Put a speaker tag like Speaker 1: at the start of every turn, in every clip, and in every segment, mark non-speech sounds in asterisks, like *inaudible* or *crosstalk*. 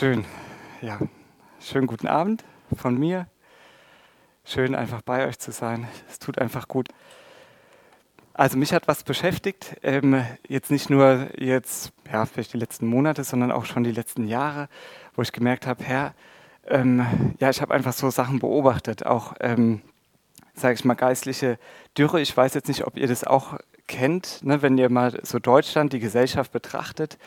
Speaker 1: Schön, ja. Schönen guten Abend von mir. Schön einfach bei euch zu sein. Es tut einfach gut. Also mich hat was beschäftigt, ähm, jetzt nicht nur jetzt, ja, vielleicht die letzten Monate, sondern auch schon die letzten Jahre, wo ich gemerkt habe, Herr, ähm, ja, ich habe einfach so Sachen beobachtet, auch, ähm, sage ich mal, geistliche Dürre. Ich weiß jetzt nicht, ob ihr das auch kennt, ne, wenn ihr mal so Deutschland, die Gesellschaft betrachtet,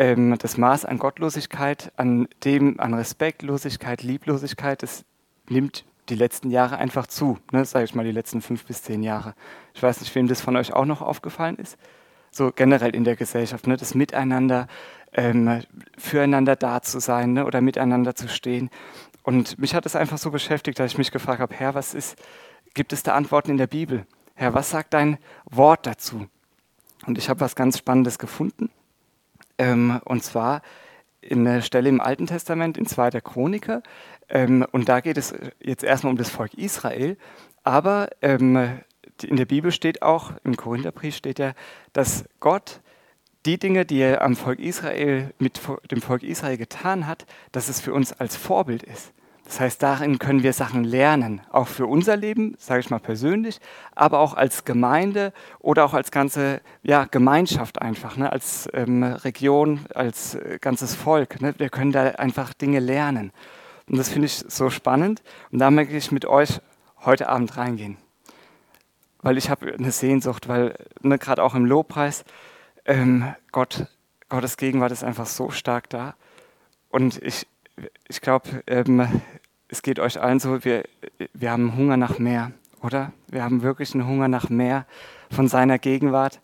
Speaker 1: ähm, das Maß an Gottlosigkeit, an dem, an Respektlosigkeit, Lieblosigkeit, das nimmt die letzten Jahre einfach zu, ne, sage ich mal, die letzten fünf bis zehn Jahre. Ich weiß nicht, wem das von euch auch noch aufgefallen ist. So generell in der Gesellschaft, ne, das Miteinander, ähm, füreinander da zu sein ne, oder miteinander zu stehen. Und mich hat es einfach so beschäftigt, dass ich mich gefragt habe, Herr, was ist, gibt es da Antworten in der Bibel? Herr, was sagt dein Wort dazu? Und ich habe was ganz Spannendes gefunden. Ähm, und zwar in der Stelle im Alten Testament, in 2. Chroniker. Ähm, und da geht es jetzt erstmal um das Volk Israel. Aber ähm, in der Bibel steht auch, im Korintherbrief steht ja, dass Gott die Dinge, die er am Volk Israel, mit dem Volk Israel getan hat, dass es für uns als Vorbild ist. Das heißt, darin können wir Sachen lernen, auch für unser Leben, sage ich mal persönlich, aber auch als Gemeinde oder auch als ganze ja, Gemeinschaft einfach, ne? als ähm, Region, als äh, ganzes Volk. Ne? Wir können da einfach Dinge lernen. Und das finde ich so spannend. Und da möchte ich mit euch heute Abend reingehen. Weil ich habe eine Sehnsucht, weil ne, gerade auch im Lobpreis, ähm, Gott, Gottes Gegenwart ist einfach so stark da. Und ich, ich glaube, ähm, es geht euch allen so, wir, wir haben Hunger nach mehr, oder? Wir haben wirklich einen Hunger nach mehr von seiner Gegenwart.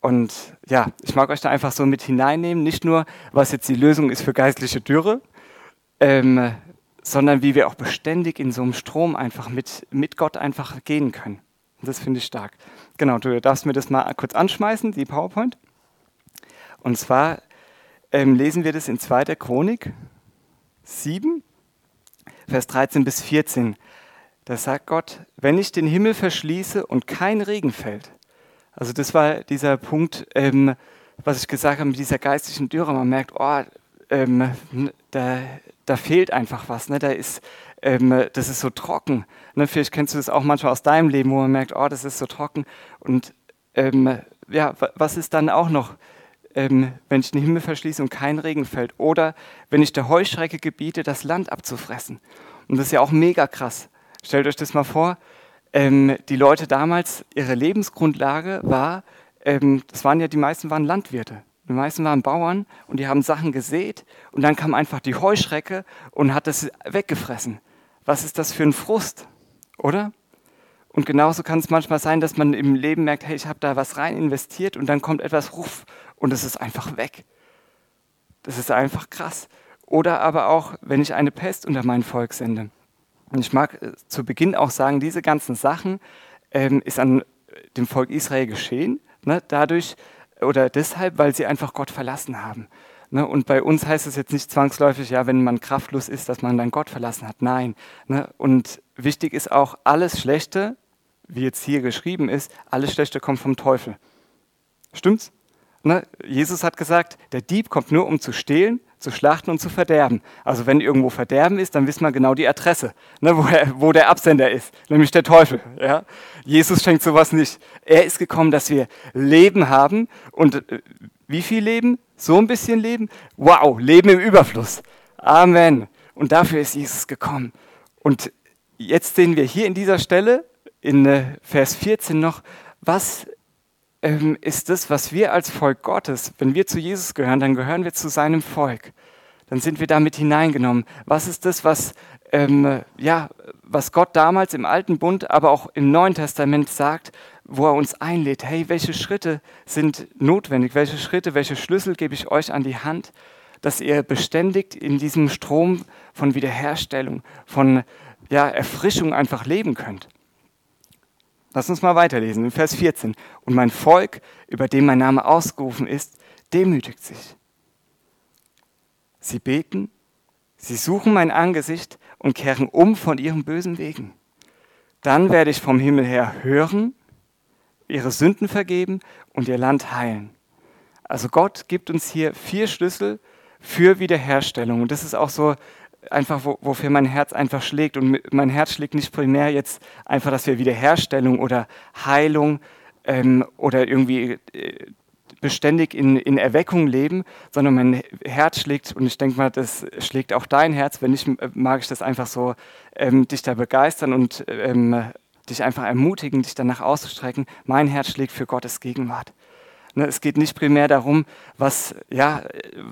Speaker 1: Und ja, ich mag euch da einfach so mit hineinnehmen, nicht nur, was jetzt die Lösung ist für geistliche Dürre, ähm, sondern wie wir auch beständig in so einem Strom einfach mit, mit Gott einfach gehen können. Das finde ich stark. Genau, du darfst mir das mal kurz anschmeißen, die PowerPoint. Und zwar ähm, lesen wir das in 2. Chronik 7, Vers 13 bis 14. Da sagt Gott, wenn ich den Himmel verschließe und kein Regen fällt. Also das war dieser Punkt, ähm, was ich gesagt habe mit dieser geistlichen Dürre. Man merkt, oh, ähm, da, da fehlt einfach was. Ne? Da ist, ähm, das ist so trocken. Ne? Vielleicht kennst du das auch manchmal aus deinem Leben, wo man merkt, oh, das ist so trocken. Und ähm, ja, was ist dann auch noch? Ähm, wenn ich den Himmel verschließe und kein Regen fällt. Oder wenn ich der Heuschrecke gebiete, das Land abzufressen. Und das ist ja auch mega krass. Stellt euch das mal vor. Ähm, die Leute damals, ihre Lebensgrundlage war, ähm, das waren ja, die meisten waren Landwirte. Die meisten waren Bauern und die haben Sachen gesät und dann kam einfach die Heuschrecke und hat das weggefressen. Was ist das für ein Frust, oder? Und genauso kann es manchmal sein, dass man im Leben merkt, hey, ich habe da was rein investiert und dann kommt etwas, ruff, und es ist einfach weg. Das ist einfach krass. Oder aber auch, wenn ich eine Pest unter mein Volk sende. Und ich mag äh, zu Beginn auch sagen, diese ganzen Sachen ähm, ist an dem Volk Israel geschehen, ne, dadurch oder deshalb, weil sie einfach Gott verlassen haben. Ne, und bei uns heißt es jetzt nicht zwangsläufig, ja, wenn man kraftlos ist, dass man dann Gott verlassen hat. Nein. Ne, und wichtig ist auch, alles Schlechte, wie jetzt hier geschrieben ist, alles Schlechte kommt vom Teufel. Stimmt's? Ne? Jesus hat gesagt, der Dieb kommt nur, um zu stehlen, zu schlachten und zu verderben. Also wenn irgendwo Verderben ist, dann wissen wir genau die Adresse, ne, wo, er, wo, der Absender ist, nämlich der Teufel. Ja? Jesus schenkt sowas nicht. Er ist gekommen, dass wir Leben haben. Und äh, wie viel Leben? So ein bisschen Leben? Wow, Leben im Überfluss. Amen. Und dafür ist Jesus gekommen. Und jetzt sehen wir hier in dieser Stelle, in äh, Vers 14 noch, was ähm, ist das, was wir als Volk Gottes, wenn wir zu Jesus gehören, dann gehören wir zu seinem Volk. Dann sind wir damit hineingenommen. Was ist das, was, ähm, ja, was Gott damals im Alten Bund, aber auch im Neuen Testament sagt, wo er uns einlädt? Hey, welche Schritte sind notwendig? Welche Schritte, welche Schlüssel gebe ich euch an die Hand, dass ihr beständig in diesem Strom von Wiederherstellung, von ja, Erfrischung einfach leben könnt? Lass uns mal weiterlesen, in Vers 14. Und mein Volk, über dem mein Name ausgerufen ist, demütigt sich. Sie beten, sie suchen mein Angesicht und kehren um von ihren bösen Wegen. Dann werde ich vom Himmel her hören, ihre Sünden vergeben und ihr Land heilen. Also Gott gibt uns hier vier Schlüssel für Wiederherstellung. Und das ist auch so einfach, wofür mein Herz einfach schlägt. Und mein Herz schlägt nicht primär jetzt einfach, dass wir Wiederherstellung oder Heilung ähm, oder irgendwie äh, beständig in, in Erweckung leben, sondern mein Herz schlägt, und ich denke mal, das schlägt auch dein Herz, wenn nicht, äh, mag ich das einfach so, ähm, dich da begeistern und ähm, dich einfach ermutigen, dich danach auszustrecken. Mein Herz schlägt für Gottes Gegenwart. Ne, es geht nicht primär darum, was, ja,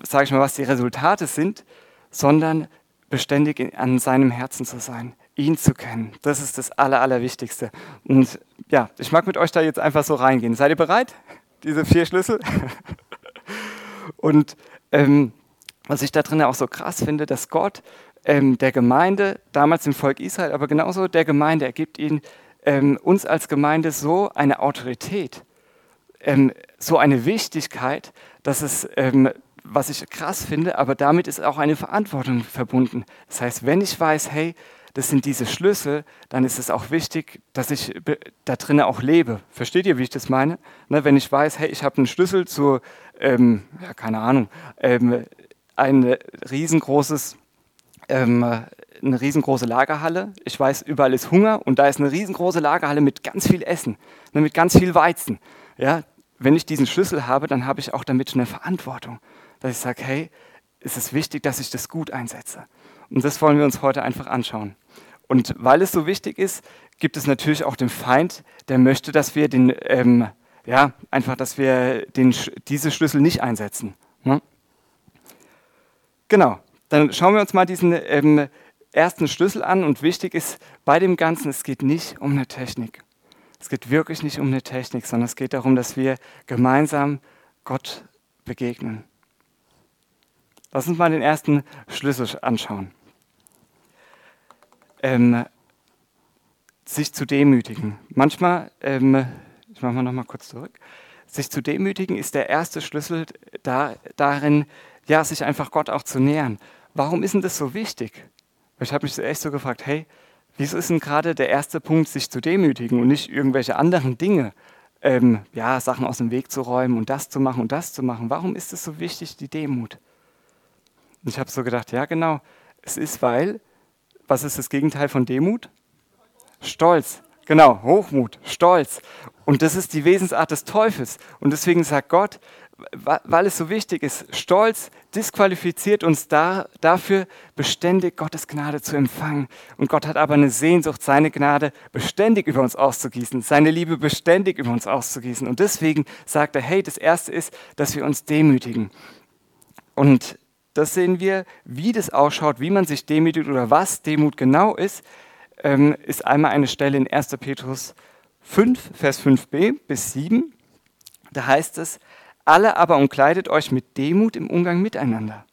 Speaker 1: sage ich mal, was die Resultate sind, sondern beständig an seinem Herzen zu sein, ihn zu kennen. Das ist das Aller, Allerwichtigste. Und ja, ich mag mit euch da jetzt einfach so reingehen. Seid ihr bereit? Diese vier Schlüssel? *laughs* Und ähm, was ich da drin auch so krass finde, dass Gott ähm, der Gemeinde, damals im Volk Israel, aber genauso der Gemeinde, er gibt ihnen ähm, uns als Gemeinde so eine Autorität, ähm, so eine Wichtigkeit, dass es, ähm, was ich krass finde, aber damit ist auch eine Verantwortung verbunden. Das heißt, wenn ich weiß, hey, das sind diese Schlüssel, dann ist es auch wichtig, dass ich da drinnen auch lebe. Versteht ihr, wie ich das meine? Ne, wenn ich weiß, hey, ich habe einen Schlüssel zu, ähm, ja, keine Ahnung, ähm, ein riesengroßes ähm, eine riesengroße Lagerhalle. Ich weiß, überall ist Hunger und da ist eine riesengroße Lagerhalle mit ganz viel Essen, ne, mit ganz viel Weizen. Ja, wenn ich diesen Schlüssel habe, dann habe ich auch damit eine Verantwortung, dass ich sage, hey, es ist wichtig, dass ich das gut einsetze. Und das wollen wir uns heute einfach anschauen. Und weil es so wichtig ist, gibt es natürlich auch den Feind, der möchte, dass wir den, ähm, ja, einfach, dass wir den, diese Schlüssel nicht einsetzen. Ne? Genau. Dann schauen wir uns mal diesen ähm, ersten Schlüssel an. Und wichtig ist bei dem Ganzen, es geht nicht um eine Technik. Es geht wirklich nicht um eine Technik, sondern es geht darum, dass wir gemeinsam Gott begegnen. Lass uns mal den ersten Schlüssel anschauen. Ähm, sich zu demütigen. Manchmal, ähm, ich mache mal noch mal kurz zurück. Sich zu demütigen ist der erste Schlüssel da, darin, ja, sich einfach Gott auch zu nähern. Warum ist denn das so wichtig? Ich habe mich echt so gefragt, hey, Wieso ist denn gerade der erste Punkt, sich zu demütigen und nicht irgendwelche anderen Dinge, ähm, ja, Sachen aus dem Weg zu räumen und das zu machen und das zu machen? Warum ist es so wichtig, die Demut? Und ich habe so gedacht, ja, genau, es ist, weil, was ist das Gegenteil von Demut? Stolz. Genau, Hochmut, Stolz. Und das ist die Wesensart des Teufels. Und deswegen sagt Gott, weil es so wichtig ist, Stolz disqualifiziert uns da, dafür, beständig Gottes Gnade zu empfangen. Und Gott hat aber eine Sehnsucht, seine Gnade beständig über uns auszugießen, seine Liebe beständig über uns auszugießen. Und deswegen sagt er, hey, das Erste ist, dass wir uns demütigen. Und das sehen wir, wie das ausschaut, wie man sich demütigt oder was Demut genau ist, ähm, ist einmal eine Stelle in 1. Petrus 5, Vers 5b bis 7. Da heißt es, alle aber umkleidet euch mit Demut im Umgang miteinander.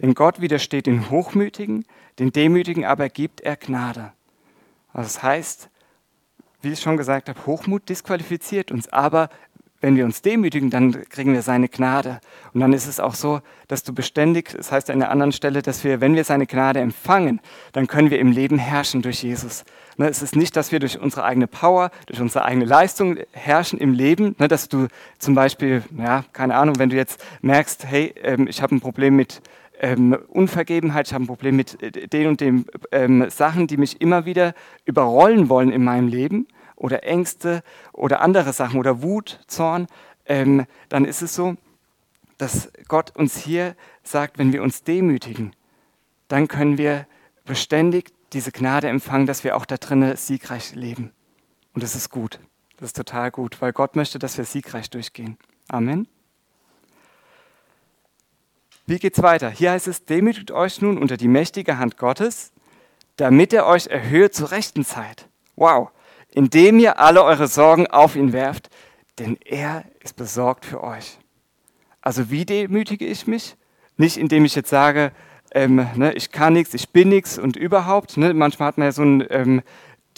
Speaker 1: Denn Gott widersteht den Hochmütigen, den Demütigen aber gibt er Gnade. Also das heißt, wie ich schon gesagt habe, Hochmut disqualifiziert uns, aber wenn wir uns demütigen, dann kriegen wir seine Gnade. Und dann ist es auch so, dass du beständig, das heißt an einer anderen Stelle, dass wir, wenn wir seine Gnade empfangen, dann können wir im Leben herrschen durch Jesus. Ne, es ist nicht, dass wir durch unsere eigene Power, durch unsere eigene Leistung herrschen im Leben, ne, dass du zum Beispiel, ja, keine Ahnung, wenn du jetzt merkst, hey, ähm, ich habe ein Problem mit ähm, Unvergebenheit, ich habe ein Problem mit äh, den und den ähm, Sachen, die mich immer wieder überrollen wollen in meinem Leben, oder Ängste oder andere Sachen oder Wut, Zorn, ähm, dann ist es so, dass Gott uns hier sagt, wenn wir uns demütigen, dann können wir beständig diese Gnade empfangen, dass wir auch da drinnen siegreich leben. Und das ist gut. Das ist total gut, weil Gott möchte, dass wir siegreich durchgehen. Amen. Wie geht's weiter? Hier heißt es: Demütigt euch nun unter die mächtige Hand Gottes, damit er euch erhöht zur rechten Zeit. Wow indem ihr alle eure Sorgen auf ihn werft, denn er ist besorgt für euch. Also wie demütige ich mich? Nicht indem ich jetzt sage, ähm, ne, ich kann nichts, ich bin nichts und überhaupt. Ne, manchmal hat man ja so ein, ähm,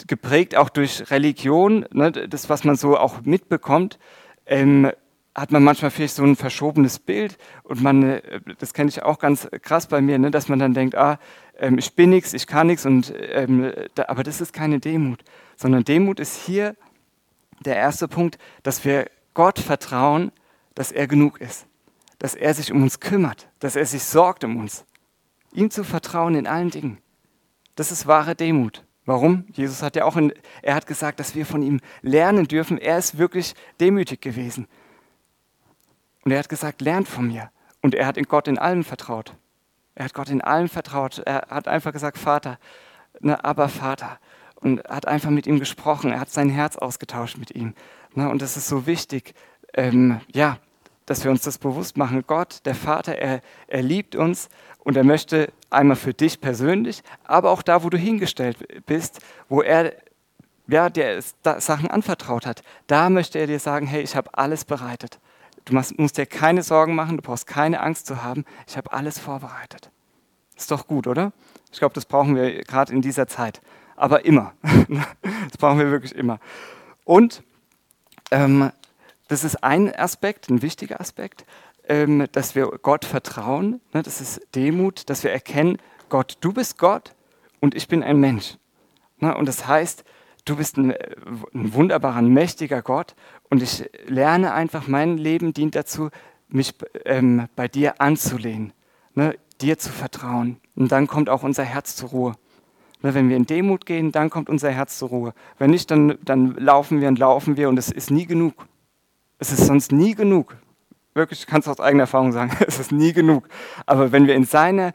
Speaker 1: geprägt auch durch Religion, ne, das, was man so auch mitbekommt, ähm, hat man manchmal vielleicht so ein verschobenes Bild und man, äh, das kenne ich auch ganz krass bei mir, ne, dass man dann denkt, ah, ähm, ich bin nichts, ich kann nichts, und, ähm, da, aber das ist keine Demut, sondern Demut ist hier der erste Punkt, dass wir Gott vertrauen, dass er genug ist. dass er sich um uns kümmert, dass er sich sorgt um uns. Ihm zu vertrauen in allen Dingen. Das ist wahre Demut. Warum? Jesus hat ja auch, in, er hat gesagt, dass wir von ihm lernen dürfen. Er ist wirklich demütig gewesen. Und er hat gesagt, lernt von mir. Und er hat in Gott in allem vertraut. Er hat Gott in allem vertraut. Er hat einfach gesagt, Vater, ne, aber Vater. Und hat einfach mit ihm gesprochen. Er hat sein Herz ausgetauscht mit ihm. Ne, und das ist so wichtig, ähm, ja, dass wir uns das bewusst machen. Gott, der Vater, er, er liebt uns und er möchte einmal für dich persönlich, aber auch da, wo du hingestellt bist, wo er ja, dir Sachen anvertraut hat, da möchte er dir sagen, hey, ich habe alles bereitet. Du musst dir keine Sorgen machen, du brauchst keine Angst zu haben, ich habe alles vorbereitet. Ist doch gut, oder? Ich glaube, das brauchen wir gerade in dieser Zeit. Aber immer. *laughs* das brauchen wir wirklich immer. Und ähm, das ist ein Aspekt, ein wichtiger Aspekt, ähm, dass wir Gott vertrauen. Ne, das ist Demut, dass wir erkennen, Gott, du bist Gott und ich bin ein Mensch. Ne, und das heißt, du bist ein, ein wunderbarer, mächtiger Gott und ich lerne einfach, mein Leben dient dazu, mich ähm, bei dir anzulehnen, ne, dir zu vertrauen. Und dann kommt auch unser Herz zur Ruhe. Wenn wir in Demut gehen, dann kommt unser Herz zur Ruhe. Wenn nicht, dann, dann laufen wir und laufen wir und es ist nie genug. Es ist sonst nie genug. Wirklich, ich kann es aus eigener Erfahrung sagen, *laughs* es ist nie genug. Aber wenn wir in seine,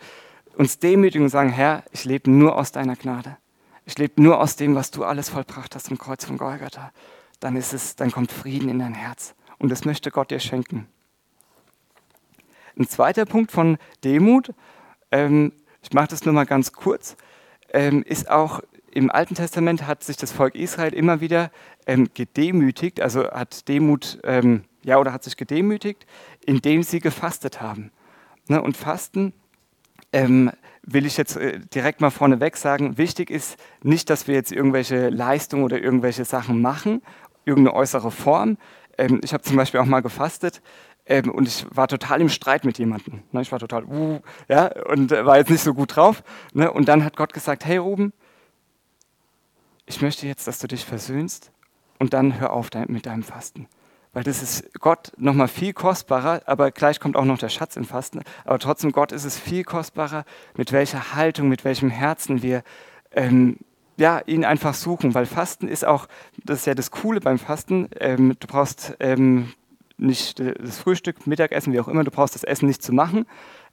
Speaker 1: uns demütigen und sagen, Herr, ich lebe nur aus deiner Gnade. Ich lebe nur aus dem, was du alles vollbracht hast im Kreuz von Golgatha. Dann ist es, dann kommt Frieden in dein Herz. Und das möchte Gott dir schenken. Ein zweiter Punkt von Demut, ähm, ich mache das nur mal ganz kurz, ist auch im Alten Testament hat sich das Volk Israel immer wieder ähm, gedemütigt, also hat Demut, ähm, ja, oder hat sich gedemütigt, indem sie gefastet haben. Ne, und Fasten ähm, will ich jetzt äh, direkt mal vorneweg sagen, wichtig ist nicht, dass wir jetzt irgendwelche Leistungen oder irgendwelche Sachen machen, irgendeine äußere Form. Ähm, ich habe zum Beispiel auch mal gefastet ähm, und ich war total im Streit mit jemandem. Ne, ich war total, uh, ja, und äh, war jetzt nicht so gut drauf. Ne, und dann hat Gott gesagt, hey Ruben, ich möchte jetzt, dass du dich versöhnst und dann hör auf mit deinem Fasten. Weil das ist Gott nochmal viel kostbarer, aber gleich kommt auch noch der Schatz im Fasten. Aber trotzdem, Gott ist es viel kostbarer, mit welcher Haltung, mit welchem Herzen wir ähm, ja, ihn einfach suchen. Weil Fasten ist auch, das ist ja das Coole beim Fasten, ähm, du brauchst ähm, nicht das Frühstück, Mittagessen, wie auch immer, du brauchst das Essen nicht zu machen,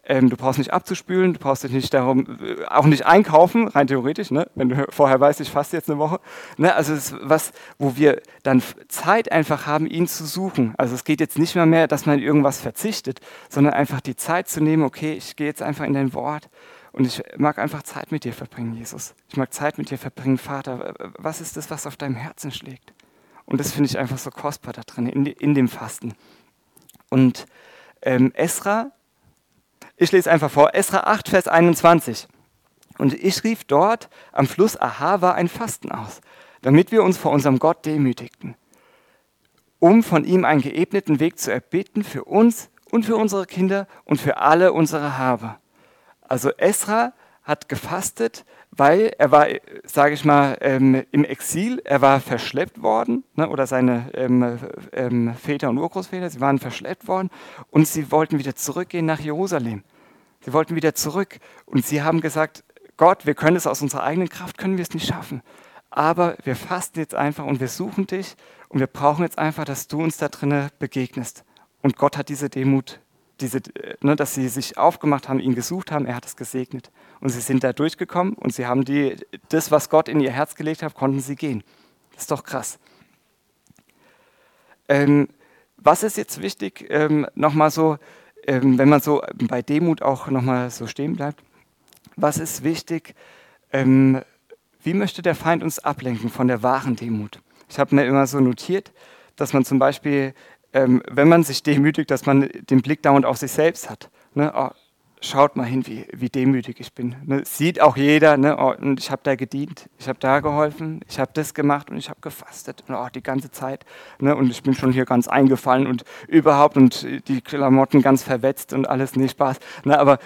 Speaker 1: ähm, du brauchst nicht abzuspülen, du brauchst dich nicht darum, äh, auch nicht einkaufen, rein theoretisch, ne? wenn du *laughs* vorher weißt, ich faste jetzt eine Woche. Ne? Also es ist was, wo wir dann Zeit einfach haben, ihn zu suchen. Also es geht jetzt nicht mehr mehr, dass man irgendwas verzichtet, sondern einfach die Zeit zu nehmen, okay, ich gehe jetzt einfach in dein Wort und ich mag einfach Zeit mit dir verbringen, Jesus. Ich mag Zeit mit dir verbringen, Vater. Was ist das, was auf deinem Herzen schlägt? Und das finde ich einfach so kostbar da drin, in, in dem Fasten. Und ähm, Esra ich lese einfach vor, Esra 8, Vers 21. Und ich rief dort am Fluss Ahava ein Fasten aus, damit wir uns vor unserem Gott demütigten, um von ihm einen geebneten Weg zu erbitten für uns und für unsere Kinder und für alle unsere Habe. Also Esra hat gefastet, weil er war, sage ich mal, ähm, im Exil, er war verschleppt worden, ne, oder seine ähm, ähm, Väter und Urgroßväter, sie waren verschleppt worden und sie wollten wieder zurückgehen nach Jerusalem. Sie wollten wieder zurück und sie haben gesagt, Gott, wir können es aus unserer eigenen Kraft, können wir es nicht schaffen. Aber wir fasten jetzt einfach und wir suchen dich und wir brauchen jetzt einfach, dass du uns da drinnen begegnest. Und Gott hat diese Demut diese, ne, dass sie sich aufgemacht haben, ihn gesucht haben, er hat es gesegnet. Und sie sind da durchgekommen und sie haben die, das, was Gott in ihr Herz gelegt hat, konnten sie gehen. Das ist doch krass. Ähm, was ist jetzt wichtig, ähm, nochmal so, ähm, wenn man so bei Demut auch nochmal so stehen bleibt, was ist wichtig, ähm, wie möchte der Feind uns ablenken von der wahren Demut? Ich habe mir immer so notiert, dass man zum Beispiel ähm, wenn man sich demütigt, dass man den Blick dauernd auf sich selbst hat. Ne? Oh, schaut mal hin, wie, wie demütig ich bin. Ne? Sieht auch jeder, ne? oh, und ich habe da gedient, ich habe da geholfen, ich habe das gemacht und ich habe gefastet und oh, die ganze Zeit. Ne? Und ich bin schon hier ganz eingefallen und überhaupt und die Klamotten ganz verwetzt und alles, nicht Spaß. Ne? Aber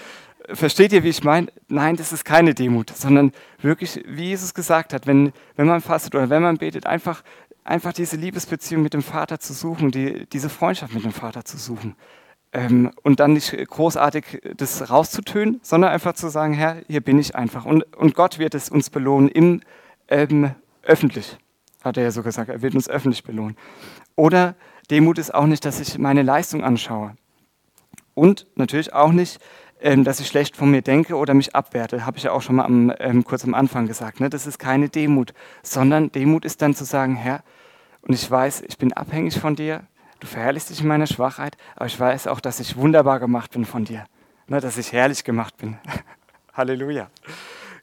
Speaker 1: versteht ihr, wie ich meine? Nein, das ist keine Demut, sondern wirklich, wie Jesus gesagt hat, wenn, wenn man fastet oder wenn man betet, einfach einfach diese Liebesbeziehung mit dem Vater zu suchen, die, diese Freundschaft mit dem Vater zu suchen. Ähm, und dann nicht großartig das rauszutönen, sondern einfach zu sagen, Herr, hier bin ich einfach. Und, und Gott wird es uns belohnen, im, ähm, öffentlich, hat er ja so gesagt, er wird uns öffentlich belohnen. Oder Demut ist auch nicht, dass ich meine Leistung anschaue. Und natürlich auch nicht, ähm, dass ich schlecht von mir denke oder mich abwerte. Habe ich ja auch schon mal am, ähm, kurz am Anfang gesagt. Ne? Das ist keine Demut, sondern Demut ist dann zu sagen, Herr, und ich weiß, ich bin abhängig von dir, du verherrlichst dich in meiner Schwachheit, aber ich weiß auch, dass ich wunderbar gemacht bin von dir, ne? dass ich herrlich gemacht bin. *laughs* Halleluja.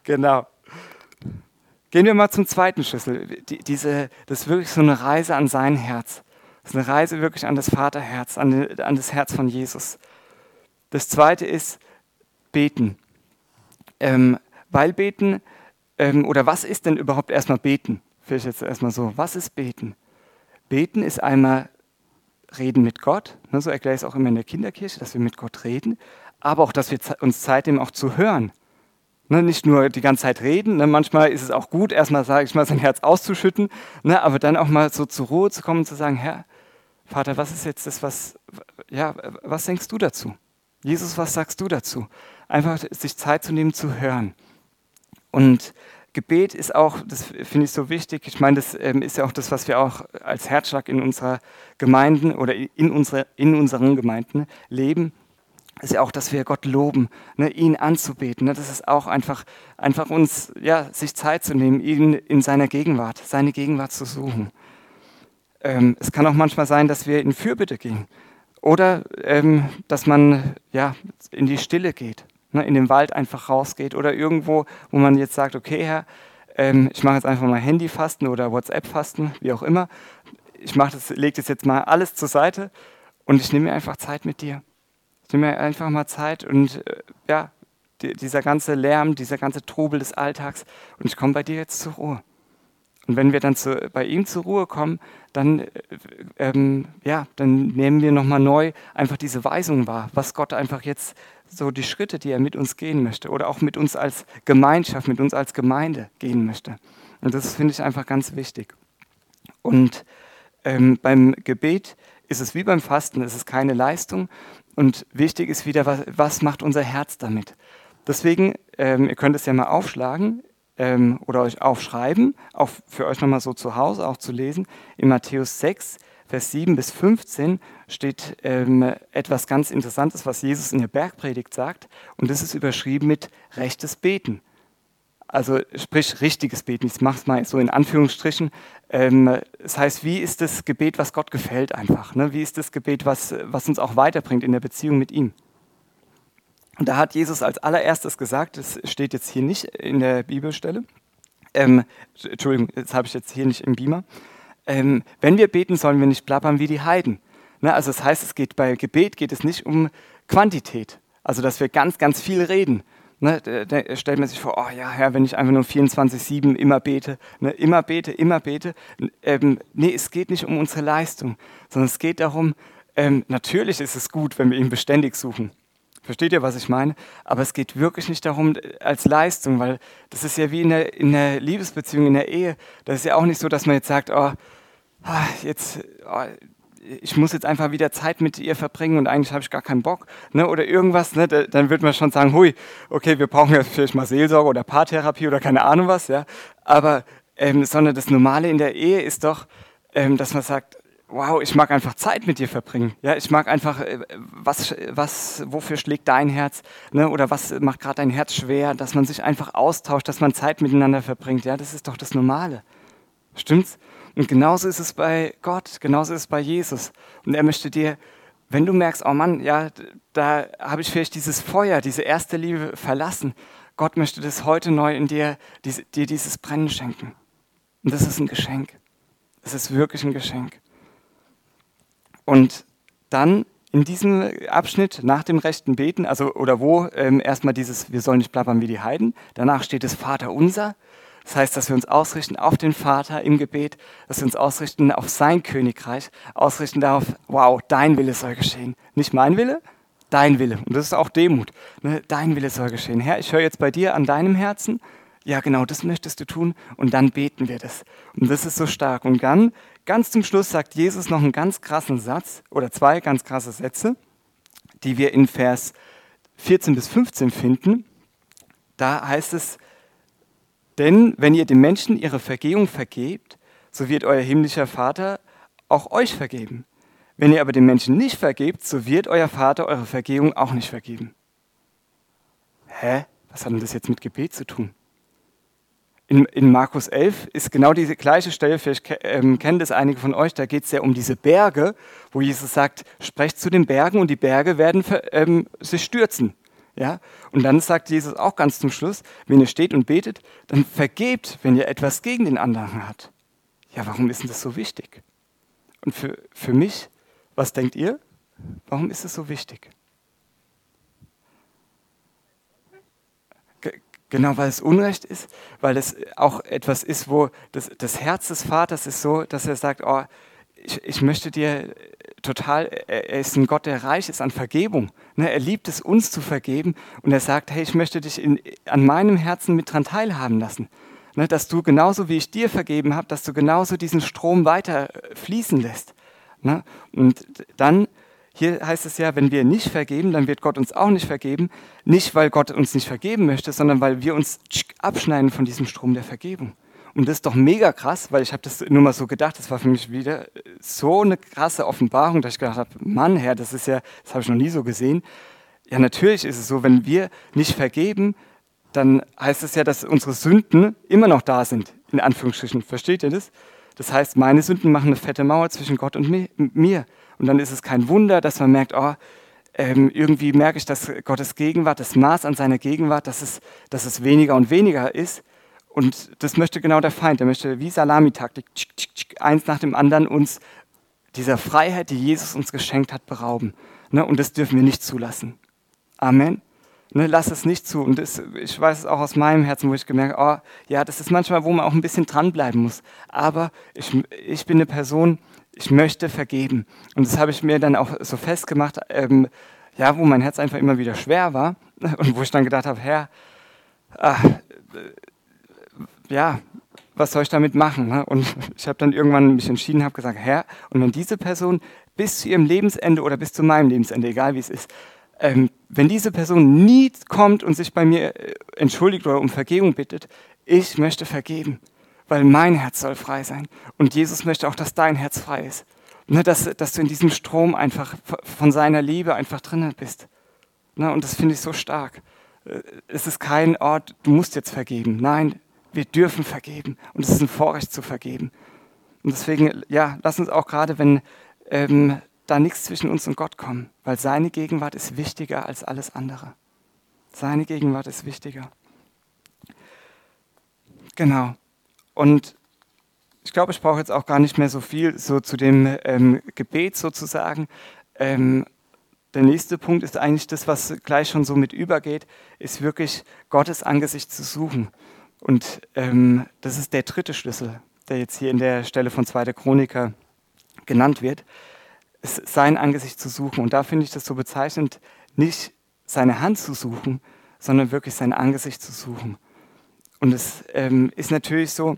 Speaker 1: Genau. Gehen wir mal zum zweiten Schlüssel. Die, diese, das ist wirklich so eine Reise an sein Herz. Das ist eine Reise wirklich an das Vaterherz, an, an das Herz von Jesus. Das zweite ist beten. Ähm, weil beten, ähm, oder was ist denn überhaupt erstmal beten? Vielleicht jetzt erstmal so, was ist beten? Beten ist einmal reden mit Gott, ne, so erkläre ich es auch immer in der Kinderkirche, dass wir mit Gott reden, aber auch, dass wir uns Zeit nehmen, auch zu hören. Ne, nicht nur die ganze Zeit reden, ne, manchmal ist es auch gut, erstmal, sage ich mal, sein Herz auszuschütten, ne, aber dann auch mal so zur Ruhe zu kommen und zu sagen, Herr, Vater, was ist jetzt das, was, ja, was denkst du dazu? Jesus, was sagst du dazu? Einfach sich Zeit zu nehmen, zu hören. Und Gebet ist auch, das finde ich so wichtig, ich meine, das ähm, ist ja auch das, was wir auch als Herzschlag in unserer Gemeinden oder in, unsere, in unseren Gemeinden leben, ist ja auch, dass wir Gott loben, ne, ihn anzubeten. Ne, das ist auch einfach, einfach uns, ja, sich Zeit zu nehmen, ihn in seiner Gegenwart, seine Gegenwart zu suchen. Ähm, es kann auch manchmal sein, dass wir in Fürbitte gehen. Oder ähm, dass man ja, in die Stille geht, ne, in den Wald einfach rausgeht oder irgendwo, wo man jetzt sagt, okay Herr, ähm, ich mache jetzt einfach mal Handyfasten oder WhatsApp-Fasten, wie auch immer. Ich mache das, lege das jetzt mal alles zur Seite und ich nehme mir einfach Zeit mit dir. Ich nehme mir einfach mal Zeit und äh, ja, die, dieser ganze Lärm, dieser ganze Trubel des Alltags und ich komme bei dir jetzt zur Ruhe. Und wenn wir dann zu, bei ihm zur Ruhe kommen, dann, äh, ähm, ja, dann nehmen wir nochmal neu einfach diese Weisung wahr, was Gott einfach jetzt so die Schritte, die er mit uns gehen möchte oder auch mit uns als Gemeinschaft, mit uns als Gemeinde gehen möchte. Und das finde ich einfach ganz wichtig. Und ähm, beim Gebet ist es wie beim Fasten, es ist keine Leistung. Und wichtig ist wieder, was, was macht unser Herz damit? Deswegen, ähm, ihr könnt es ja mal aufschlagen, ähm, oder euch aufschreiben, auch für euch nochmal so zu Hause auch zu lesen. In Matthäus 6, Vers 7 bis 15 steht ähm, etwas ganz Interessantes, was Jesus in der Bergpredigt sagt. Und das ist überschrieben mit rechtes Beten. Also sprich richtiges Beten. Ich mache es mal so in Anführungsstrichen. Ähm, das heißt, wie ist das Gebet, was Gott gefällt einfach? Ne? Wie ist das Gebet, was, was uns auch weiterbringt in der Beziehung mit ihm? Und da hat Jesus als allererstes gesagt, das steht jetzt hier nicht in der Bibelstelle, ähm, Entschuldigung, das habe ich jetzt hier nicht im Beamer, ähm, wenn wir beten, sollen wir nicht plappern wie die Heiden. Ne, also das heißt, es geht bei Gebet geht es nicht um Quantität, also dass wir ganz, ganz viel reden. Ne, da, stellt man sich vor, oh ja, Herr, wenn ich einfach nur 24-7 immer bete, ne, immer bete, immer bete. Ähm, nee, es geht nicht um unsere Leistung, sondern es geht darum, ähm, natürlich ist es gut, wenn wir ihn beständig suchen. Versteht ihr, was ich meine? Aber es geht wirklich nicht darum als Leistung, weil das ist ja wie in der, in der Liebesbeziehung, in der Ehe. Das ist ja auch nicht so, dass man jetzt sagt, oh, ah, jetzt, oh, ich muss jetzt einfach wieder Zeit mit ihr verbringen und eigentlich habe ich gar keinen Bock. Ne? Oder irgendwas, ne? dann wird man schon sagen, hui, okay, wir brauchen jetzt vielleicht mal Seelsorge oder Paartherapie oder keine Ahnung was. Ja? Aber, ähm, sondern das Normale in der Ehe ist doch, ähm, dass man sagt, wow, ich mag einfach Zeit mit dir verbringen. Ja, ich mag einfach, äh, was, was, wofür schlägt dein Herz? Ne? Oder was macht gerade dein Herz schwer? Dass man sich einfach austauscht, dass man Zeit miteinander verbringt. Ja, das ist doch das Normale. Stimmt's? Und genauso ist es bei Gott, genauso ist es bei Jesus. Und er möchte dir, wenn du merkst, oh Mann, ja, da habe ich vielleicht dieses Feuer, diese erste Liebe verlassen. Gott möchte das heute neu in dir, dir dieses Brennen schenken. Und das ist ein Geschenk. Es ist wirklich ein Geschenk. Und dann in diesem Abschnitt nach dem rechten Beten, also oder wo ähm, erstmal dieses, wir sollen nicht plappern wie die Heiden, danach steht es Vater unser. Das heißt, dass wir uns ausrichten auf den Vater im Gebet, dass wir uns ausrichten auf sein Königreich, ausrichten darauf, wow, dein Wille soll geschehen. Nicht mein Wille, dein Wille. Und das ist auch Demut. Ne? Dein Wille soll geschehen. Herr, ich höre jetzt bei dir an deinem Herzen. Ja, genau, das möchtest du tun. Und dann beten wir das. Und das ist so stark. Und dann Ganz zum Schluss sagt Jesus noch einen ganz krassen Satz oder zwei ganz krasse Sätze. die wir in Vers 14 bis 15 finden. Da heißt es, denn wenn ihr den Menschen ihre Vergehung vergebt, so wird euer himmlischer Vater auch euch vergeben. Wenn ihr aber den Menschen nicht vergebt, so wird euer Vater eure Vergehung auch nicht vergeben. Hä? Was hat denn das jetzt mit Gebet zu tun? In, in Markus 11 ist genau diese gleiche Stelle, vielleicht ähm, kennen das einige von euch, da geht es ja um diese Berge, wo Jesus sagt, sprecht zu den Bergen und die Berge werden ähm, sich stürzen. Ja? Und dann sagt Jesus auch ganz zum Schluss, wenn ihr steht und betet, dann vergebt, wenn ihr etwas gegen den anderen habt. Ja, warum ist denn das so wichtig? Und für, für mich, was denkt ihr? Warum ist es so wichtig? Genau, weil es Unrecht ist, weil es auch etwas ist, wo das, das Herz des Vaters ist so, dass er sagt, oh, ich, ich möchte dir total, er ist ein Gott, der reich ist an Vergebung. Ne, er liebt es, uns zu vergeben und er sagt, hey, ich möchte dich in, an meinem Herzen mit dran teilhaben lassen. Ne, dass du genauso wie ich dir vergeben habe, dass du genauso diesen Strom weiter fließen lässt. Ne? Und dann hier heißt es ja, wenn wir nicht vergeben, dann wird Gott uns auch nicht vergeben. Nicht, weil Gott uns nicht vergeben möchte, sondern weil wir uns abschneiden von diesem Strom der Vergebung. Und das ist doch mega krass, weil ich habe das nur mal so gedacht, das war für mich wieder so eine krasse Offenbarung, dass ich gedacht habe, Mann, Herr, das ist ja, das habe ich noch nie so gesehen. Ja, natürlich ist es so, wenn wir nicht vergeben, dann heißt es ja, dass unsere Sünden immer noch da sind, in Anführungsstrichen. Versteht ihr das? Das heißt, meine Sünden machen eine fette Mauer zwischen Gott und mir. Und dann ist es kein Wunder, dass man merkt, oh, ähm, irgendwie merke ich, dass Gottes Gegenwart, das Maß an seiner Gegenwart, dass es, dass es weniger und weniger ist. Und das möchte genau der Feind. Der möchte wie Salamitaktik, eins nach dem anderen uns dieser Freiheit, die Jesus uns geschenkt hat, berauben. Ne? Und das dürfen wir nicht zulassen. Amen. Ne, lass es nicht zu. Und das, ich weiß es auch aus meinem Herzen, wo ich gemerkt habe, oh, ja, das ist manchmal, wo man auch ein bisschen dranbleiben muss. Aber ich, ich bin eine Person, ich möchte vergeben. Und das habe ich mir dann auch so festgemacht, ähm, ja, wo mein Herz einfach immer wieder schwer war *laughs* und wo ich dann gedacht habe, Herr, ach, ja, was soll ich damit machen? Ne? Und ich habe dann irgendwann mich entschieden, habe gesagt, Herr, und wenn diese Person bis zu ihrem Lebensende oder bis zu meinem Lebensende, egal wie es ist, ähm, wenn diese Person nie kommt und sich bei mir äh, entschuldigt oder um Vergebung bittet, ich möchte vergeben weil mein Herz soll frei sein. Und Jesus möchte auch, dass dein Herz frei ist. Ne, dass, dass du in diesem Strom einfach von seiner Liebe einfach drin bist. Ne, und das finde ich so stark. Äh, es ist kein Ort, du musst jetzt vergeben. Nein, wir dürfen vergeben. Und es ist ein Vorrecht zu vergeben. Und deswegen, ja, lass uns auch gerade, wenn ähm, da nichts zwischen uns und Gott kommt, weil seine Gegenwart ist wichtiger als alles andere. Seine Gegenwart ist wichtiger. Genau. Und ich glaube, ich brauche jetzt auch gar nicht mehr so viel so zu dem ähm, Gebet sozusagen. Ähm, der nächste Punkt ist eigentlich das, was gleich schon so mit übergeht, ist wirklich Gottes Angesicht zu suchen. Und ähm, das ist der dritte Schlüssel, der jetzt hier in der Stelle von 2. Chroniker genannt wird, ist sein Angesicht zu suchen. Und da finde ich das so bezeichnend, nicht seine Hand zu suchen, sondern wirklich sein Angesicht zu suchen. Und es ähm, ist natürlich so,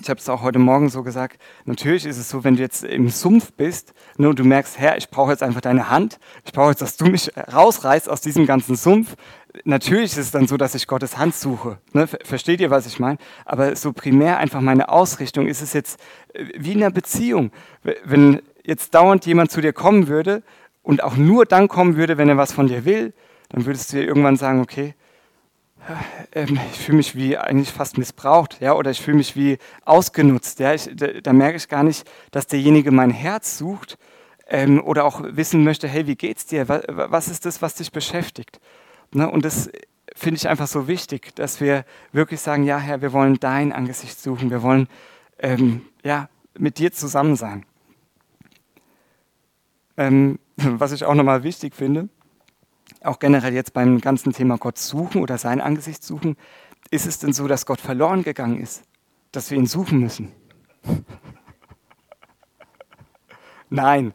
Speaker 1: ich habe es auch heute Morgen so gesagt, natürlich ist es so, wenn du jetzt im Sumpf bist ne, und du merkst, Herr, ich brauche jetzt einfach deine Hand, ich brauche jetzt, dass du mich rausreißt aus diesem ganzen Sumpf. Natürlich ist es dann so, dass ich Gottes Hand suche. Ne? Versteht ihr, was ich meine? Aber so primär einfach meine Ausrichtung ist es jetzt äh, wie in einer Beziehung. Wenn jetzt dauernd jemand zu dir kommen würde und auch nur dann kommen würde, wenn er was von dir will, dann würdest du dir irgendwann sagen, okay, ich fühle mich wie eigentlich fast missbraucht, ja, oder ich fühle mich wie ausgenutzt, ja. Ich, da, da, merke ich gar nicht, dass derjenige mein Herz sucht ähm, oder auch wissen möchte, hey, wie geht's dir? Was, was ist das, was dich beschäftigt? Ne? Und das finde ich einfach so wichtig, dass wir wirklich sagen, ja, Herr, wir wollen dein Angesicht suchen, wir wollen ähm, ja mit dir zusammen sein. Ähm, *laughs* was ich auch nochmal wichtig finde, auch generell jetzt beim ganzen Thema Gott suchen oder sein Angesicht suchen, ist es denn so, dass Gott verloren gegangen ist, dass wir ihn suchen müssen? *laughs* Nein,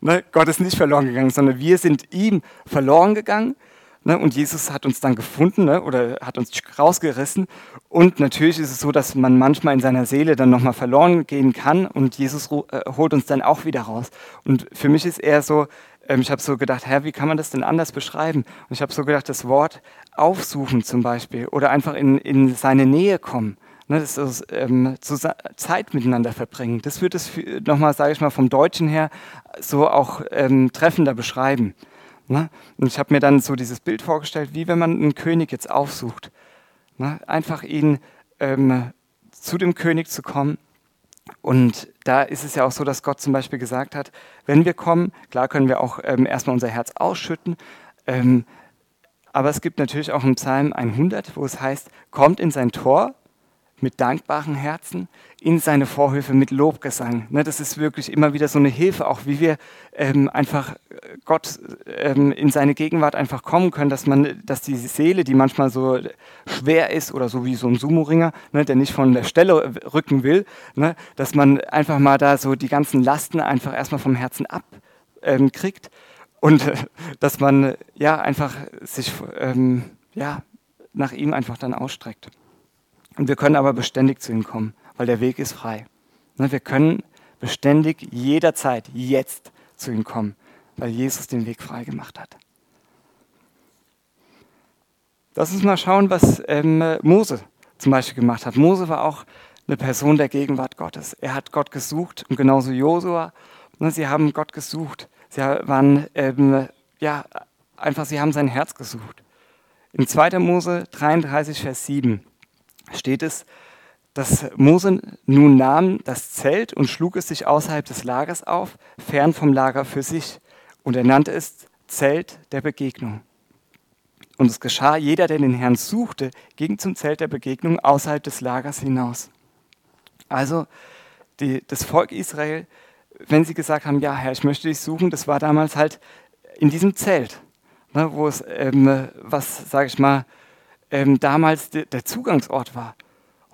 Speaker 1: ne, Gott ist nicht verloren gegangen, sondern wir sind ihm verloren gegangen Ne? Und Jesus hat uns dann gefunden ne? oder hat uns rausgerissen. Und natürlich ist es so, dass man manchmal in seiner Seele dann nochmal verloren gehen kann und Jesus äh, holt uns dann auch wieder raus. Und für mich ist eher so, ich habe so gedacht, Herr, wie kann man das denn anders beschreiben? Und ich habe so gedacht, das Wort aufsuchen zum Beispiel oder einfach in, in seine Nähe kommen. Ne, das ist ähm, Zeit miteinander verbringen. Das würde es nochmal, sage ich mal, vom Deutschen her so auch ähm, treffender beschreiben. Ne? Und ich habe mir dann so dieses Bild vorgestellt, wie wenn man einen König jetzt aufsucht. Ne? Einfach ihn ähm, zu dem König zu kommen. Und da ist es ja auch so, dass Gott zum Beispiel gesagt hat, wenn wir kommen, klar können wir auch ähm, erstmal unser Herz ausschütten, ähm, aber es gibt natürlich auch im Psalm 100, wo es heißt, kommt in sein Tor mit dankbaren Herzen in seine Vorhöfe mit Lobgesang. Ne, das ist wirklich immer wieder so eine Hilfe, auch wie wir ähm, einfach Gott ähm, in seine Gegenwart einfach kommen können, dass man, dass die Seele, die manchmal so schwer ist oder so wie so ein Sumo-Ringer, ne, der nicht von der Stelle rücken will, ne, dass man einfach mal da so die ganzen Lasten einfach erstmal vom Herzen abkriegt ähm, und äh, dass man ja einfach sich ja, nach ihm einfach dann ausstreckt. Und wir können aber beständig zu ihm kommen, weil der Weg ist frei. Ne, wir können beständig jederzeit jetzt zu ihm kommen, weil Jesus den Weg frei gemacht hat. Lass uns mal schauen, was ähm, Mose zum Beispiel gemacht hat. Mose war auch eine Person der Gegenwart Gottes. Er hat Gott gesucht und genauso Josua. Ne, sie haben Gott gesucht. Sie waren ähm, ja einfach, sie haben sein Herz gesucht. In 2. Mose 33, Vers 7 steht es, dass Mose nun nahm das Zelt und schlug es sich außerhalb des Lagers auf, fern vom Lager für sich. Und er nannte es Zelt der Begegnung. Und es geschah, jeder, der den Herrn suchte, ging zum Zelt der Begegnung außerhalb des Lagers hinaus. Also die, das Volk Israel, wenn sie gesagt haben, ja Herr, ich möchte dich suchen, das war damals halt in diesem Zelt, ne, wo es, ähm, was sage ich mal, ähm, damals de, der Zugangsort war.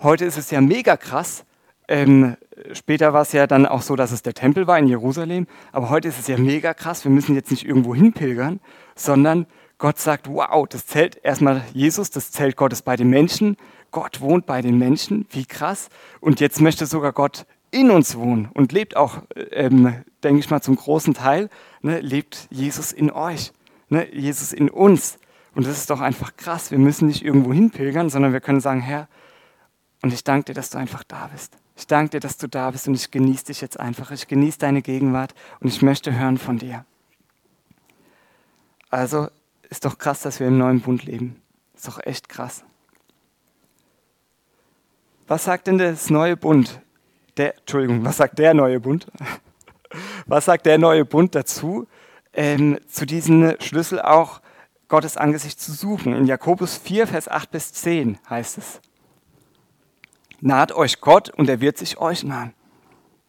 Speaker 1: Heute ist es ja mega krass. Ähm, später war es ja dann auch so, dass es der Tempel war in Jerusalem. Aber heute ist es ja mega krass. Wir müssen jetzt nicht irgendwo hinpilgern, sondern Gott sagt, wow, das Zelt, erstmal Jesus, das Zelt Gottes bei den Menschen. Gott wohnt bei den Menschen, wie krass. Und jetzt möchte sogar Gott in uns wohnen und lebt auch, ähm, denke ich mal, zum großen Teil, ne, lebt Jesus in euch, ne, Jesus in uns. Und das ist doch einfach krass. Wir müssen nicht irgendwo hinpilgern, sondern wir können sagen, Herr, und ich danke dir, dass du einfach da bist. Ich danke dir, dass du da bist und ich genieße dich jetzt einfach. Ich genieße deine Gegenwart und ich möchte hören von dir. Also ist doch krass, dass wir im neuen Bund leben. Ist doch echt krass. Was sagt denn das neue Bund? Der, Entschuldigung, was sagt der neue Bund? *laughs* Was sagt der neue Bund dazu? Ähm, zu diesem Schlüssel auch, Gottes Angesicht zu suchen. In Jakobus 4, Vers 8 bis 10 heißt es. Naht euch Gott und er wird sich euch nahen.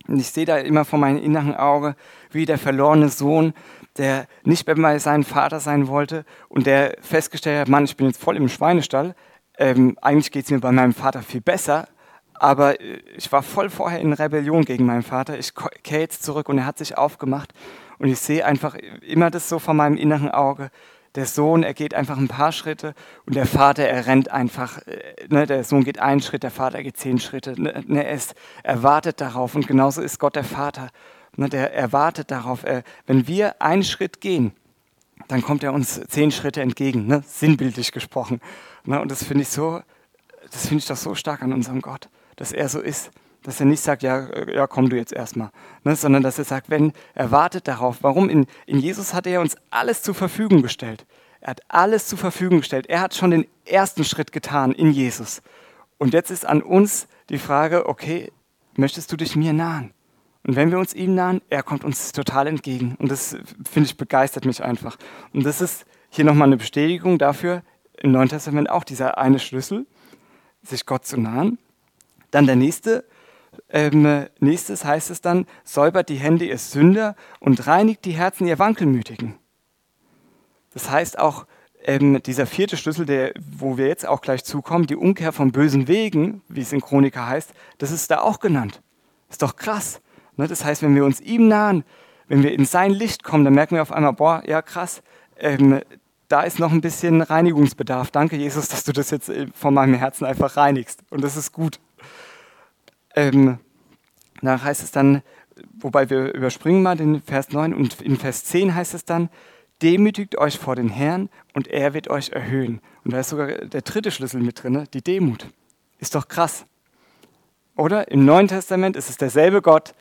Speaker 1: Und ich sehe da immer vor meinem inneren Auge, wie der verlorene Sohn, der nicht mehr bei seinem Vater sein wollte und der festgestellt hat, Mann, ich bin jetzt voll im Schweinestall. Ähm, eigentlich geht es mir bei meinem Vater viel besser, aber ich war voll vorher in Rebellion gegen meinen Vater. Ich kehre jetzt zurück und er hat sich aufgemacht. Und ich sehe einfach immer das so vor meinem inneren Auge, der Sohn, er geht einfach ein paar Schritte und der Vater, er rennt einfach. Äh, ne, der Sohn geht einen Schritt, der Vater geht zehn Schritte. Ne, ne, er, ist, er wartet darauf und genauso ist Gott der Vater. Ne, der erwartet darauf. Er, wenn wir einen Schritt gehen, dann kommt er uns zehn Schritte entgegen, ne, sinnbildlich gesprochen. Ne, und das finde ich so, das finde ich doch so stark an unserem Gott, dass er so ist dass er nicht sagt, ja, ja komm du jetzt erstmal, ne, sondern dass er sagt, wenn er wartet darauf. Warum? In, in Jesus hat er uns alles zur Verfügung gestellt. Er hat alles zur Verfügung gestellt. Er hat schon den ersten Schritt getan in Jesus. Und jetzt ist an uns die Frage, okay, möchtest du dich mir nahen? Und wenn wir uns ihm nahen, er kommt uns total entgegen. Und das, finde ich, begeistert mich einfach. Und das ist hier nochmal eine Bestätigung dafür, im Neuen Testament auch dieser eine Schlüssel, sich Gott zu nahen. Dann der nächste, ähm, nächstes heißt es dann, säubert die Hände ihr Sünder und reinigt die Herzen ihr Wankelmütigen. Das heißt auch, ähm, dieser vierte Schlüssel, der, wo wir jetzt auch gleich zukommen, die Umkehr von bösen Wegen, wie es in Chroniker heißt, das ist da auch genannt. Ist doch krass. Ne? Das heißt, wenn wir uns ihm nahen, wenn wir in sein Licht kommen, dann merken wir auf einmal, boah, ja krass, ähm, da ist noch ein bisschen Reinigungsbedarf. Danke, Jesus, dass du das jetzt äh, von meinem Herzen einfach reinigst. Und das ist gut. Ähm, da heißt es dann, wobei wir überspringen mal den Vers 9 und in Vers 10 heißt es dann, demütigt euch vor den Herrn und er wird euch erhöhen. Und da ist sogar der dritte Schlüssel mit drin, die Demut. Ist doch krass. Oder? Im Neuen Testament ist es derselbe Gott,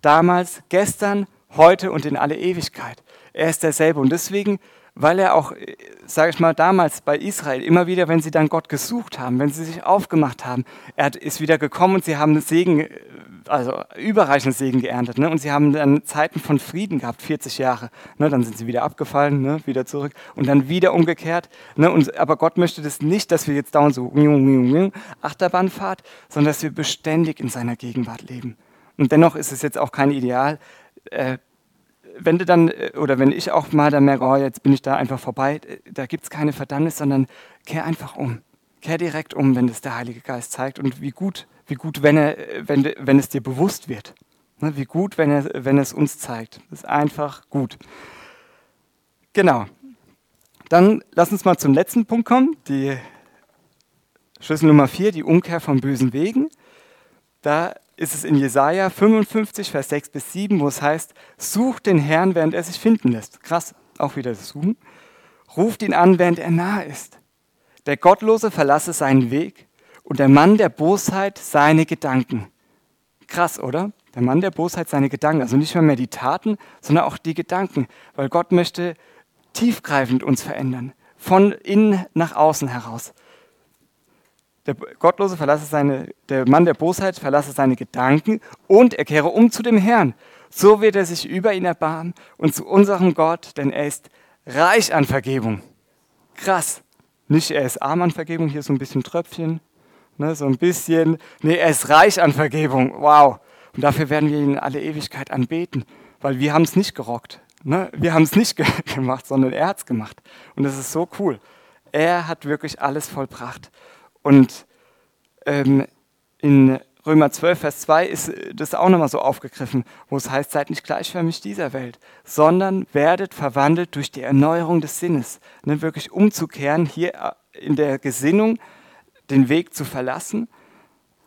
Speaker 1: damals, gestern, heute und in alle Ewigkeit. Er ist derselbe. Und deswegen weil er auch, sage ich mal, damals bei Israel immer wieder, wenn sie dann Gott gesucht haben, wenn sie sich aufgemacht haben, er ist wieder gekommen und sie haben Segen, also überreichend Segen geerntet. Ne? Und sie haben dann Zeiten von Frieden gehabt, 40 Jahre. Ne? Dann sind sie wieder abgefallen, ne? wieder zurück und dann wieder umgekehrt. Ne? Und, aber Gott möchte das nicht, dass wir jetzt dauernd so Achterbahnfahrt, sondern dass wir beständig in seiner Gegenwart leben. Und dennoch ist es jetzt auch kein Ideal, äh, wenn du dann, äh, oder wenn ich auch mal dann merke, oh, jetzt bin ich da einfach vorbei, äh, da gibt es keine Verdammnis, sondern kehr einfach um. Kehr direkt um, wenn es der Heilige Geist zeigt. Und wie gut, wie gut, wenn, er, wenn, wenn es dir bewusst wird. Ne, wie gut, wenn, er, wenn es uns zeigt. Das ist einfach gut. Genau. Dann lass uns mal zum letzten Punkt kommen. Die Schlüssel Nummer vier, die Umkehr von bösen Wegen. Da ist es in Jesaja 55, Vers 6 bis 7, wo es heißt: Sucht den Herrn, während er sich finden lässt. Krass, auch wieder das Suchen. Ruft ihn an, während er nahe ist. Der Gottlose verlasse seinen Weg und der Mann der Bosheit seine Gedanken. Krass, oder? Der Mann der Bosheit seine Gedanken. Also nicht mehr, mehr die Taten, sondern auch die Gedanken. Weil Gott möchte tiefgreifend uns verändern. Von innen nach außen heraus. Der Gottlose verlasse seine, der Mann der Bosheit verlasse seine Gedanken und er kehre um zu dem Herrn. So wird er sich über ihn erbarmen und zu unserem Gott, denn er ist reich an Vergebung. Krass. Nicht er ist arm an Vergebung, hier so ein bisschen Tröpfchen, ne, so ein bisschen. Nee, er ist reich an Vergebung. Wow. Und dafür werden wir ihn alle Ewigkeit anbeten, weil wir haben es nicht gerockt. Ne? Wir haben es nicht ge *laughs* gemacht, sondern er hat es gemacht. Und das ist so cool. Er hat wirklich alles vollbracht. Und ähm, in Römer 12, Vers 2 ist das auch nochmal so aufgegriffen, wo es heißt, seid nicht gleichförmig dieser Welt, sondern werdet verwandelt durch die Erneuerung des Sinnes. Ne, wirklich umzukehren, hier äh, in der Gesinnung den Weg zu verlassen.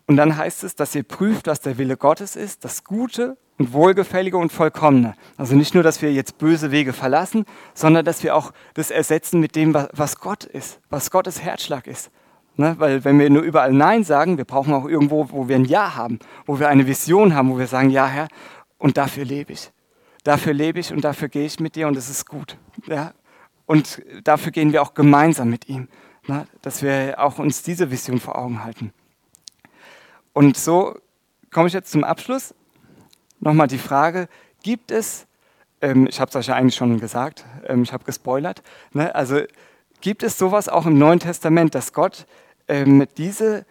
Speaker 1: Und dann heißt es, dass ihr prüft, was der Wille Gottes ist, das Gute und Wohlgefällige und Vollkommene. Also nicht nur, dass wir jetzt böse Wege verlassen, sondern dass wir auch das ersetzen mit dem, was Gott ist, was Gottes Herzschlag ist. Ne? Weil wenn wir nur überall Nein sagen, wir brauchen auch irgendwo, wo wir ein Ja haben, wo wir eine Vision haben, wo wir sagen, ja Herr, und dafür lebe ich. Dafür lebe ich und dafür gehe ich mit dir und es ist gut. Ja? Und dafür gehen wir auch gemeinsam mit ihm, ne? dass wir auch uns diese Vision vor Augen halten. Und so komme ich jetzt zum Abschluss. Nochmal die Frage, gibt es, ähm, ich habe es euch ja eigentlich schon gesagt, ähm, ich habe gespoilert, ne? also gibt es sowas auch im Neuen Testament, dass Gott ähm, diese,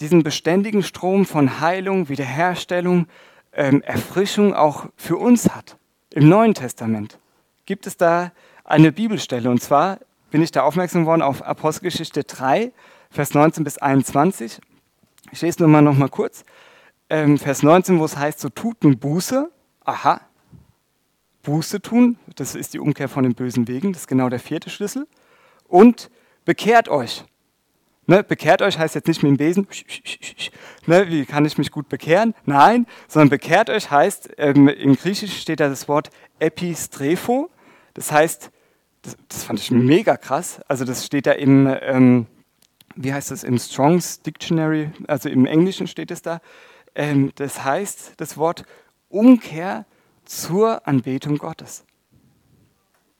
Speaker 1: diesen beständigen Strom von Heilung, Wiederherstellung, ähm, Erfrischung auch für uns hat. Im Neuen Testament gibt es da eine Bibelstelle. Und zwar bin ich da aufmerksam geworden auf Apostelgeschichte 3, Vers 19 bis 21. Ich lese nur mal noch mal kurz. Ähm, Vers 19, wo es heißt, so tut nun Buße. Aha, Buße tun, das ist die Umkehr von den bösen Wegen, das ist genau der vierte Schlüssel. Und bekehrt euch. Ne, bekehrt euch heißt jetzt nicht mit dem Besen, ne, wie kann ich mich gut bekehren? Nein, sondern bekehrt euch heißt, ähm, im Griechischen steht da das Wort epistrepho, das heißt, das, das, fand ich mega krass, also das steht da im, ähm, wie heißt das, im Strongs Dictionary, also im Englischen steht es da, ähm, das heißt das Wort Umkehr zur Anbetung Gottes.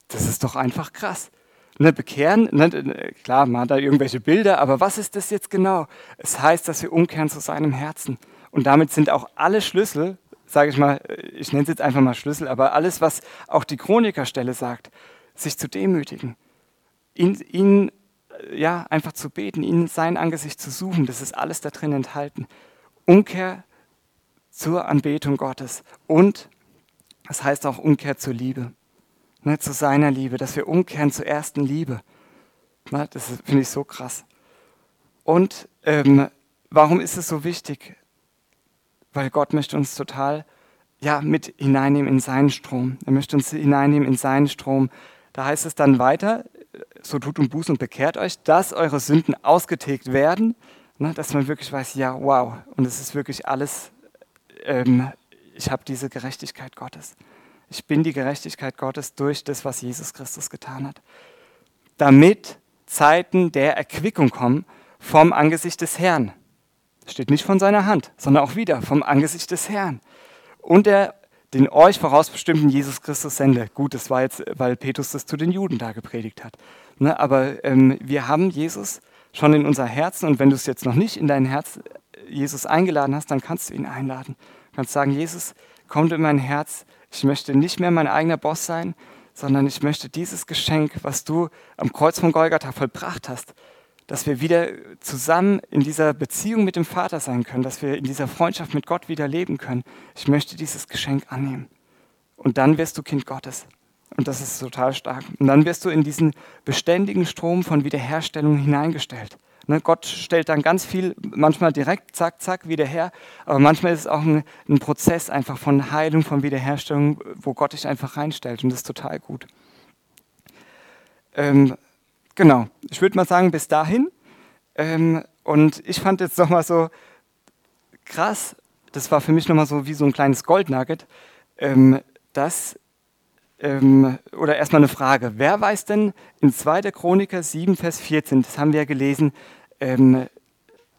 Speaker 1: Das ist doch einfach krass ne, bekehren, ne, klar, man hat da irgendwelche Bilder, aber was ist das jetzt genau? Es heißt, dass wir umkehren zu seinem Herzen. Und damit sind auch alle Schlüssel, sage ich mal, ich nenne es jetzt einfach mal Schlüssel, aber alles, was auch die Chronikerstelle sagt, sich zu demütigen, ihn, ihn ja, einfach zu beten, ihn sein Angesicht zu suchen, das ist alles da drin enthalten. Umkehr zur Anbetung Gottes und das heißt auch Umkehr zur Liebe ne, zu seiner Liebe, dass wir umkehren zur ersten Liebe. Ne, das finde ich so krass. Und ähm, warum ist es so wichtig? Weil Gott möchte uns total ja, mit hineinnehmen in seinen Strom. Er möchte uns hineinnehmen in seinen Strom. Da heißt es dann weiter, so tut und Buß und bekehrt euch, dass eure Sünden ausgetilgt werden, ne, dass man wirklich weiß, ja, wow, und es ist wirklich alles ähm, ich habe diese Gerechtigkeit Gottes. Ich bin die Gerechtigkeit Gottes durch das, was Jesus Christus getan hat. Damit Zeiten der Erquickung kommen vom Angesicht des Herrn. Steht nicht von seiner Hand, sondern auch wieder vom Angesicht des Herrn. Und er den euch vorausbestimmten Jesus Christus sende. Gut, das war jetzt, weil Petrus das zu den Juden da gepredigt hat. Ne, aber ähm, wir haben Jesus schon in unser Herzen und wenn du es jetzt noch nicht in dein Herz äh, Jesus eingeladen hast, dann kannst du ihn einladen. Du kannst sagen, Jesus, komm in mein Herz. Ich möchte nicht mehr mein eigener Boss sein, sondern ich möchte dieses Geschenk, was du am Kreuz von Golgatha vollbracht hast, dass wir wieder zusammen in dieser Beziehung mit dem Vater sein können, dass wir in dieser Freundschaft mit Gott wieder leben können. Ich möchte dieses Geschenk annehmen. Und dann wirst du Kind Gottes. Und das ist total stark. Und dann wirst du in diesen beständigen Strom von Wiederherstellung hineingestellt. Ne, Gott stellt dann ganz viel, manchmal direkt, zack, zack, wieder her. Aber manchmal ist es auch ein, ein Prozess einfach von Heilung, von Wiederherstellung, wo Gott dich einfach reinstellt. Und das ist total gut. Ähm, Genau, ich würde mal sagen, bis dahin. Ähm, und ich fand jetzt nochmal so krass, das war für mich nochmal so wie so ein kleines Goldnugget, ähm, dass, ähm, oder erstmal eine Frage, wer weiß denn in 2. Chroniker 7, Vers 14, das haben wir ja gelesen, ähm,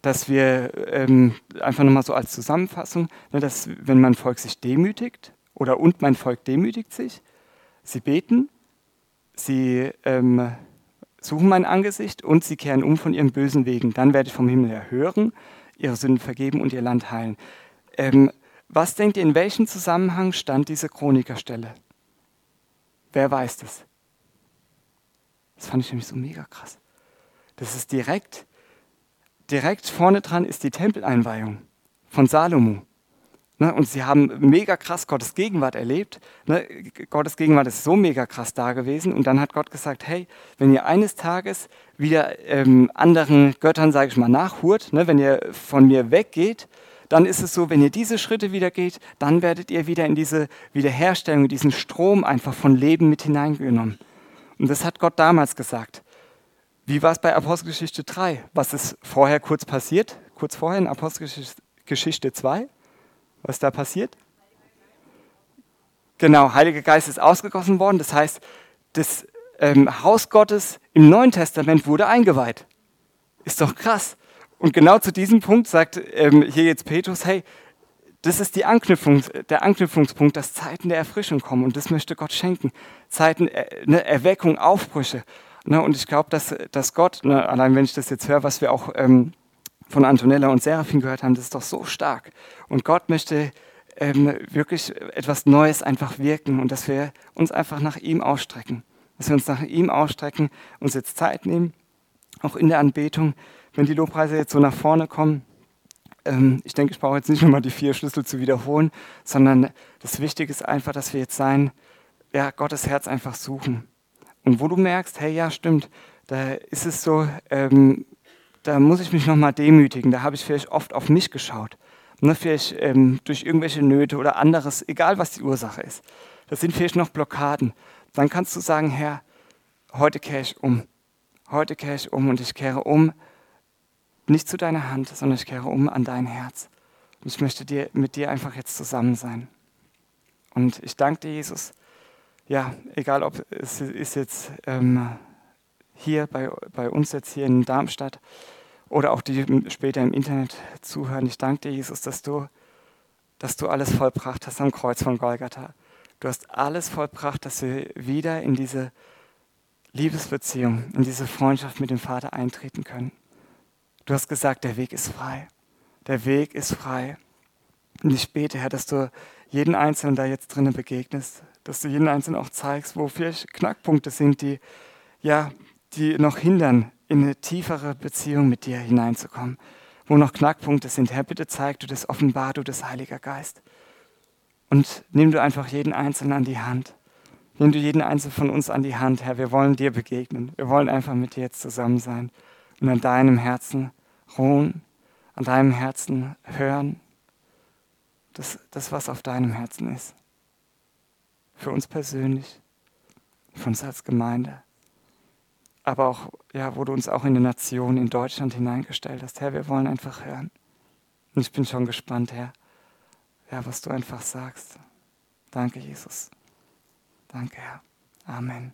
Speaker 1: dass wir ähm, einfach nochmal so als Zusammenfassung, ne, dass wenn mein Volk sich demütigt, oder und mein Volk demütigt sich, sie beten, sie ähm, suchen mein Angesicht und sie kehren um von ihren bösen Wegen. Dann werde ich vom Himmel her hören, ihre Sünden vergeben und ihr Land heilen. Ähm, was denkt ihr, in welchem Zusammenhang stand diese Chronikerstelle? Wer weiß das? Das fand ich nämlich so mega krass. Das ist direkt, direkt vorne dran ist die Tempeleinweihung von Salomo. Ne, und sie haben mega krass Gottes Gegenwart erlebt. Ne, Gottes Gegenwart ist so mega krass da gewesen. Und dann hat Gott gesagt, hey, wenn ihr eines Tages wieder ähm, anderen Göttern, sage ich mal, nachhurt, ne, wenn ihr von mir weggeht, dann ist es so, wenn ihr diese Schritte wieder geht, dann werdet ihr wieder in diese Wiederherstellung, diesen Strom einfach von Leben mit hineingenommen. Und das hat Gott damals gesagt. Wie war es bei Apostelgeschichte 3? Was ist vorher kurz passiert? Kurz vorher in Apostelgeschichte 2? Was da passiert? Genau, Heiliger Geist ist ausgegossen worden. Das heißt, das ähm, Haus Gottes im Neuen Testament wurde eingeweiht. Ist doch krass. Und genau zu diesem Punkt sagt ähm, hier jetzt Petrus, hey, das ist die Anknüpfung, der Anknüpfungspunkt, dass Zeiten der Erfrischung kommen. Und das möchte Gott schenken. Zeiten, äh, ne, Erweckung, Aufbrüche. Ne, und ich glaube, dass, dass Gott, ne, allein wenn ich das jetzt höre, was wir auch ähm, von Antonella und Serafin gehört haben, das ist doch so stark. Und Gott möchte ähm, wirklich etwas Neues einfach wirken und dass wir uns einfach nach ihm ausstrecken. Dass wir uns nach ihm ausstrecken, uns jetzt Zeit nehmen, auch in der Anbetung, wenn die Lobpreise jetzt so nach vorne kommen. Ähm, ich denke, ich brauche jetzt nicht nochmal die vier Schlüssel zu wiederholen, sondern das Wichtige ist einfach, dass wir jetzt sein, ja, Gottes Herz einfach suchen. Und wo du merkst, hey, ja, stimmt, da ist es so, ähm, da muss ich mich nochmal demütigen. Da habe ich vielleicht oft auf mich geschaut. Ne, vielleicht ähm, durch irgendwelche Nöte oder anderes, egal was die Ursache ist. Das sind vielleicht noch Blockaden. Dann kannst du sagen, Herr, heute kehre ich um. Heute kehre ich um und ich kehre um nicht zu deiner Hand, sondern ich kehre um an dein Herz. Und ich möchte dir, mit dir einfach jetzt zusammen sein. Und ich danke dir, Jesus. Ja, egal ob es ist jetzt ähm, hier bei, bei uns jetzt hier in Darmstadt oder auch die später im Internet zuhören. Ich danke dir, Jesus, dass du, dass du alles vollbracht hast am Kreuz von Golgatha. Du hast alles vollbracht, dass wir wieder in diese Liebesbeziehung, in diese Freundschaft mit dem Vater eintreten können. Du hast gesagt, der Weg ist frei. Der Weg ist frei. Und ich bete, Herr, dass du jeden Einzelnen da jetzt drinnen begegnest, dass du jeden Einzelnen auch zeigst, wo vielleicht Knackpunkte sind, die, ja, die noch hindern, in eine tiefere Beziehung mit dir hineinzukommen. Wo noch Knackpunkte sind, Herr, bitte zeig du das, offenbar du das, Heiliger Geist. Und nimm du einfach jeden Einzelnen an die Hand. Nimm du jeden Einzelnen von uns an die Hand, Herr. Wir wollen dir begegnen. Wir wollen einfach mit dir jetzt zusammen sein und an deinem Herzen ruhen, an deinem Herzen hören. Das, das, was auf deinem Herzen ist. Für uns persönlich, für uns als Gemeinde aber auch, ja, wo du uns auch in die Nation, in Deutschland hineingestellt hast. Herr, wir wollen einfach hören. Und ich bin schon gespannt, Herr, ja, was du einfach sagst. Danke, Jesus. Danke, Herr. Amen.